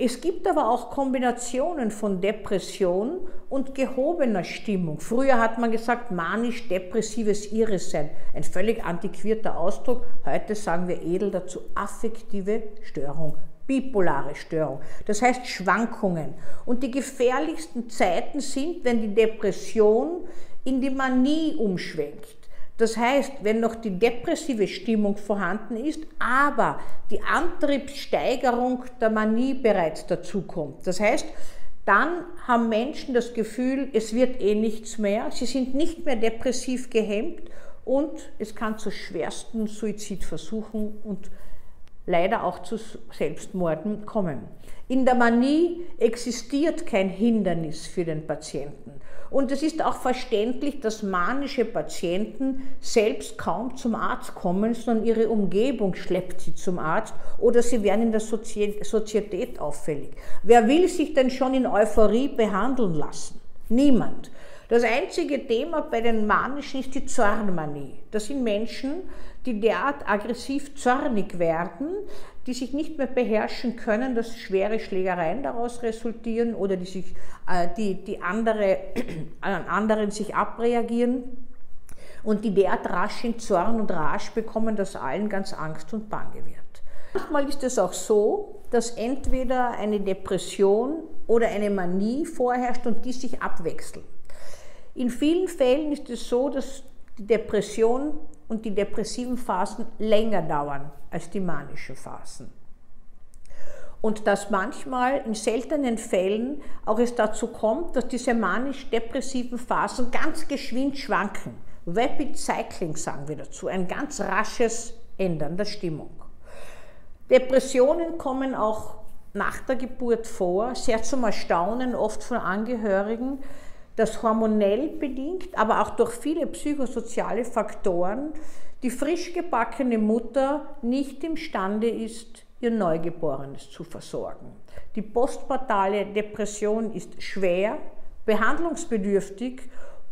Es gibt aber auch Kombinationen von Depression und gehobener Stimmung. Früher hat man gesagt, manisch-depressives Irresein, ein völlig antiquierter Ausdruck. Heute sagen wir edel dazu affektive Störung, bipolare Störung. Das heißt Schwankungen. Und die gefährlichsten Zeiten sind, wenn die Depression in die Manie umschwenkt. Das heißt, wenn noch die depressive Stimmung vorhanden ist, aber die Antriebssteigerung der Manie bereits dazukommt. Das heißt, dann haben Menschen das Gefühl, es wird eh nichts mehr, sie sind nicht mehr depressiv gehemmt und es kann zu schwersten Suizidversuchen und leider auch zu Selbstmorden kommen. In der Manie existiert kein Hindernis für den Patienten. Und es ist auch verständlich, dass manische Patienten selbst kaum zum Arzt kommen, sondern ihre Umgebung schleppt sie zum Arzt oder sie werden in der Sozietät auffällig. Wer will sich denn schon in Euphorie behandeln lassen? Niemand. Das einzige Thema bei den Manischen ist die Zornmanie. Das sind Menschen, die derart aggressiv zornig werden, die sich nicht mehr beherrschen können, dass schwere Schlägereien daraus resultieren oder die, sich, äh, die, die andere, an anderen sich abreagieren und die derart rasch in Zorn und Rasch bekommen, dass allen ganz Angst und Bange wird. Manchmal ist es auch so, dass entweder eine Depression oder eine Manie vorherrscht und die sich abwechseln. In vielen Fällen ist es so, dass die Depression und die depressiven Phasen länger dauern als die manischen Phasen. Und dass manchmal in seltenen Fällen auch es dazu kommt, dass diese manisch-depressiven Phasen ganz geschwind schwanken. Rapid Cycling sagen wir dazu, ein ganz rasches Ändern der Stimmung. Depressionen kommen auch nach der Geburt vor, sehr zum Erstaunen oft von Angehörigen, dass hormonell bedingt, aber auch durch viele psychosoziale Faktoren die frisch gebackene Mutter nicht imstande ist, ihr Neugeborenes zu versorgen. Die postpartale Depression ist schwer, behandlungsbedürftig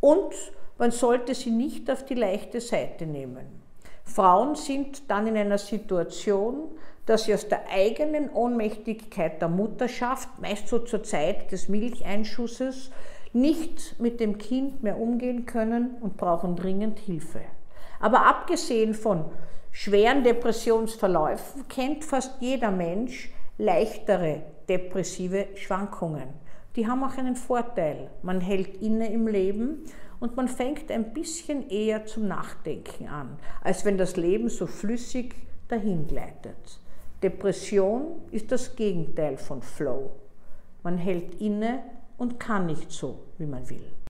und man sollte sie nicht auf die leichte Seite nehmen. Frauen sind dann in einer Situation, dass sie aus der eigenen Ohnmächtigkeit der Mutterschaft, meist so zur Zeit des Milcheinschusses, nicht mit dem Kind mehr umgehen können und brauchen dringend Hilfe. Aber abgesehen von schweren Depressionsverläufen kennt fast jeder Mensch leichtere depressive Schwankungen. Die haben auch einen Vorteil. Man hält inne im Leben und man fängt ein bisschen eher zum Nachdenken an, als wenn das Leben so flüssig dahingleitet. Depression ist das Gegenteil von Flow. Man hält inne und kann nicht so, wie man will.